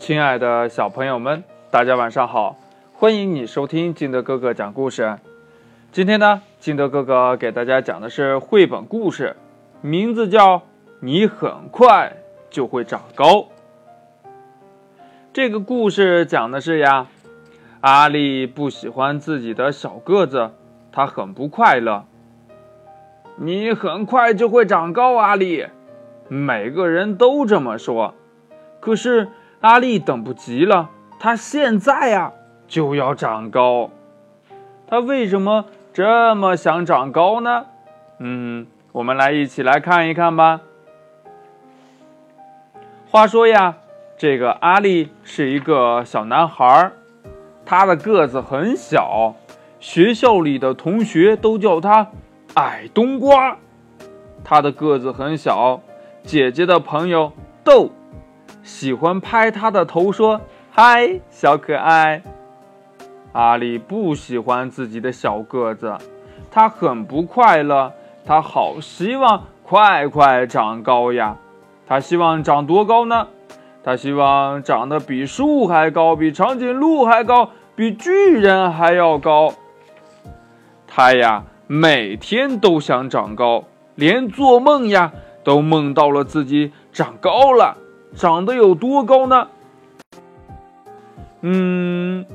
亲爱的小朋友们，大家晚上好！欢迎你收听金德哥哥讲故事。今天呢，金德哥哥给大家讲的是绘本故事，名字叫《你很快就会长高》。这个故事讲的是呀，阿丽不喜欢自己的小个子，她很不快乐。你很快就会长高，阿丽。每个人都这么说，可是。阿丽等不及了，她现在呀就要长高。她为什么这么想长高呢？嗯，我们来一起来看一看吧。话说呀，这个阿丽是一个小男孩，他的个子很小，学校里的同学都叫他矮冬瓜。他的个子很小，姐姐的朋友豆。喜欢拍他的头，说：“嗨，小可爱。”阿里不喜欢自己的小个子，他很不快乐。他好希望快快长高呀！他希望长多高呢？他希望长得比树还高，比长颈鹿还高，比巨人还要高。他呀，每天都想长高，连做梦呀，都梦到了自己长高了。长得有多高呢？嗯，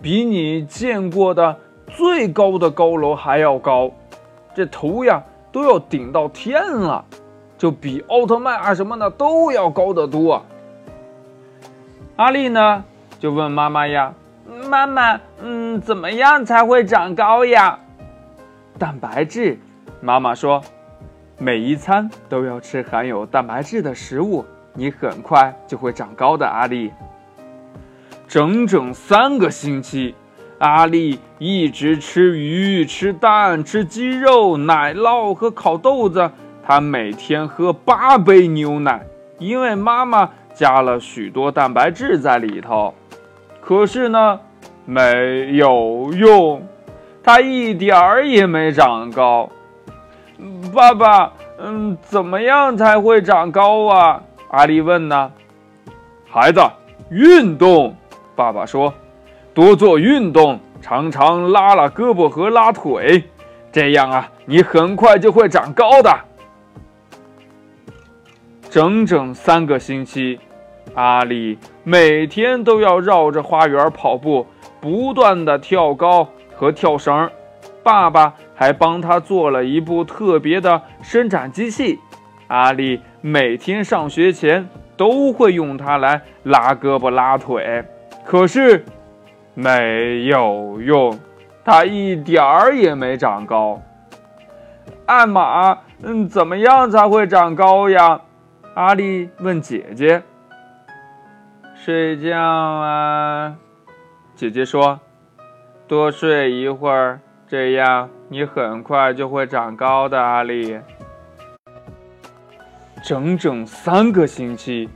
比你见过的最高的高楼还要高，这头呀都要顶到天了，就比奥特曼啊什么的都要高得多。阿丽呢就问妈妈呀：“妈妈，嗯，怎么样才会长高呀？”蛋白质，妈妈说：“每一餐都要吃含有蛋白质的食物。”你很快就会长高的，阿丽。整整三个星期，阿丽一直吃鱼、吃蛋、吃鸡肉、奶酪和烤豆子。她每天喝八杯牛奶，因为妈妈加了许多蛋白质在里头。可是呢，没有用，她一点儿也没长高。爸爸，嗯，怎么样才会长高啊？阿丽问呢，孩子，运动。爸爸说，多做运动，常常拉拉胳膊和拉腿，这样啊，你很快就会长高的。整整三个星期，阿丽每天都要绕着花园跑步，不断的跳高和跳绳。爸爸还帮他做了一部特别的伸展机器。阿丽每天上学前都会用它来拉胳膊拉腿，可是没有用，它一点儿也没长高。艾玛，嗯，怎么样才会长高呀？阿丽问姐姐。睡觉啊，姐姐说，多睡一会儿，这样你很快就会长高的，阿丽。整整三个星期，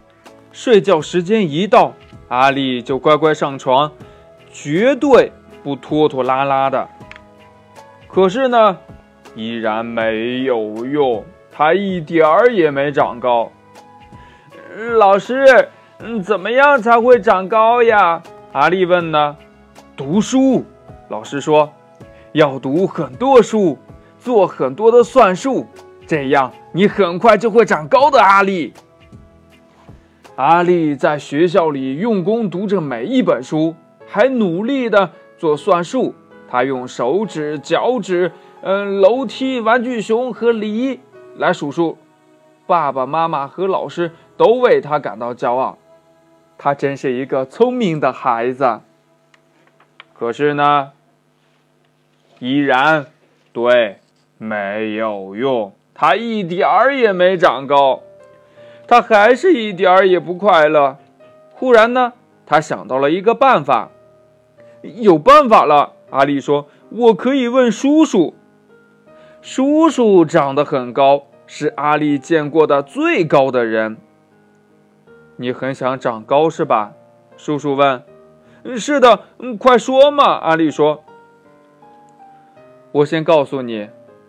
睡觉时间一到，阿丽就乖乖上床，绝对不拖拖拉拉的。可是呢，依然没有用，她一点儿也没长高。老师，怎么样才会长高呀？阿丽问呢。读书，老师说，要读很多书，做很多的算术。这样，你很快就会长高的，阿丽。阿丽在学校里用功读着每一本书，还努力的做算术。她用手指、脚趾、嗯，楼梯、玩具熊和梨来数数。爸爸妈妈和老师都为他感到骄傲。他真是一个聪明的孩子。可是呢，依然对没有用。他一点儿也没长高，他还是一点儿也不快乐。忽然呢，他想到了一个办法。有办法了，阿丽说：“我可以问叔叔。”叔叔长得很高，是阿丽见过的最高的人。你很想长高是吧？叔叔问。“是的，嗯，快说嘛。”阿丽说。“我先告诉你，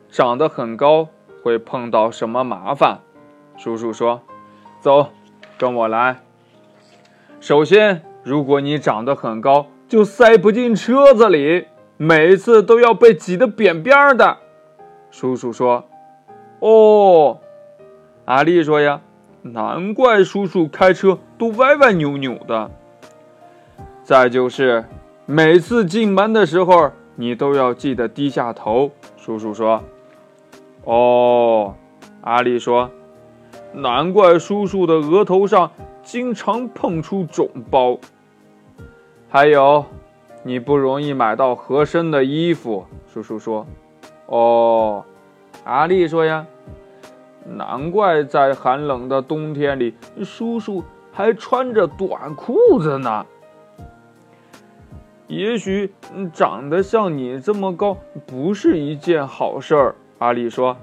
长得很高。”会碰到什么麻烦？叔叔说：“走，跟我来。”首先，如果你长得很高，就塞不进车子里，每次都要被挤得扁扁的。叔叔说：“哦。”阿丽说：“呀，难怪叔叔开车都歪歪扭扭的。再就是，每次进门的时候，你都要记得低下头。”叔叔说：“哦。”阿丽说：“难怪叔叔的额头上经常碰出肿包。还有，你不容易买到合身的衣服。”叔叔说：“哦。”阿丽说：“呀，难怪在寒冷的冬天里，叔叔还穿着短裤子呢。也许长得像你这么高不是一件好事儿。”阿丽说。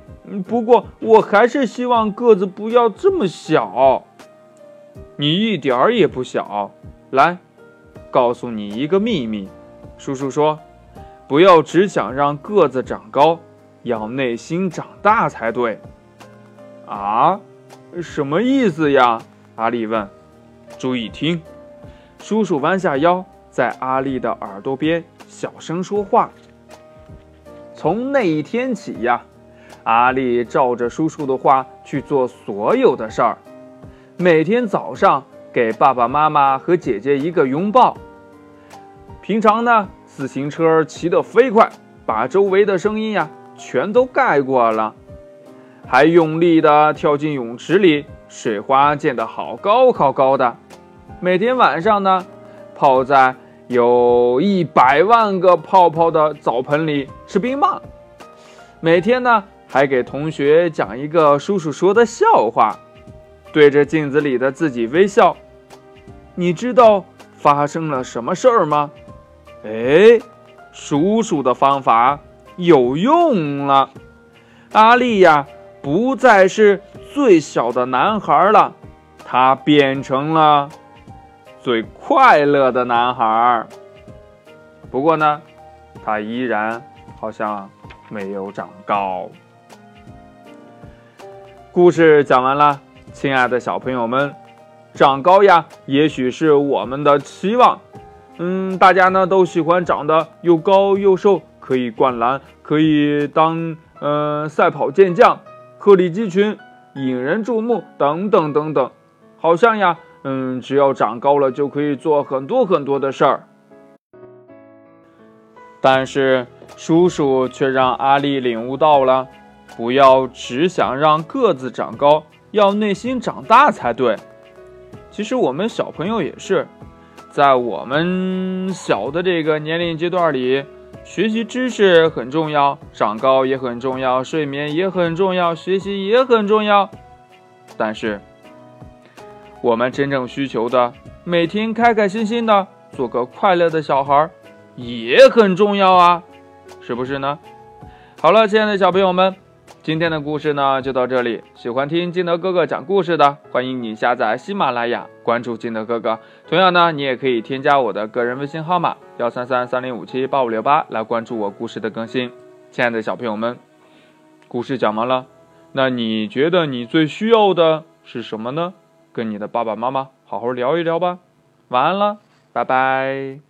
不过，我还是希望个子不要这么小。你一点儿也不小。来，告诉你一个秘密。叔叔说，不要只想让个子长高，要内心长大才对。啊？什么意思呀？阿丽问。注意听。叔叔弯下腰，在阿丽的耳朵边小声说话。从那一天起呀。阿丽照着叔叔的话去做所有的事儿，每天早上给爸爸妈妈和姐姐一个拥抱。平常呢，自行车骑得飞快，把周围的声音呀全都盖过了，还用力地跳进泳池里，水花溅得好高好高的。每天晚上呢，泡在有一百万个泡泡的澡盆里吃冰棒。每天呢。还给同学讲一个叔叔说的笑话，对着镜子里的自己微笑。你知道发生了什么事儿吗？哎，叔叔的方法有用了。阿丽呀，不再是最小的男孩了，他变成了最快乐的男孩。不过呢，他依然好像没有长高。故事讲完了，亲爱的小朋友们，长高呀，也许是我们的期望。嗯，大家呢都喜欢长得又高又瘦，可以灌篮，可以当嗯赛跑健将，鹤立鸡群，引人注目，等等等等。好像呀，嗯，只要长高了就可以做很多很多的事儿。但是叔叔却让阿丽领悟到了。不要只想让个子长高，要内心长大才对。其实我们小朋友也是，在我们小的这个年龄阶段里，学习知识很重要，长高也很重要，睡眠也很重要，学习也很重要。但是，我们真正需求的，每天开开心心的做个快乐的小孩，也很重要啊，是不是呢？好了，亲爱的小朋友们。今天的故事呢就到这里。喜欢听金德哥哥讲故事的，欢迎你下载喜马拉雅，关注金德哥哥。同样呢，你也可以添加我的个人微信号码幺三三三零五七八五六八来关注我故事的更新。亲爱的小朋友们，故事讲完了，那你觉得你最需要的是什么呢？跟你的爸爸妈妈好好聊一聊吧。晚安了，拜拜。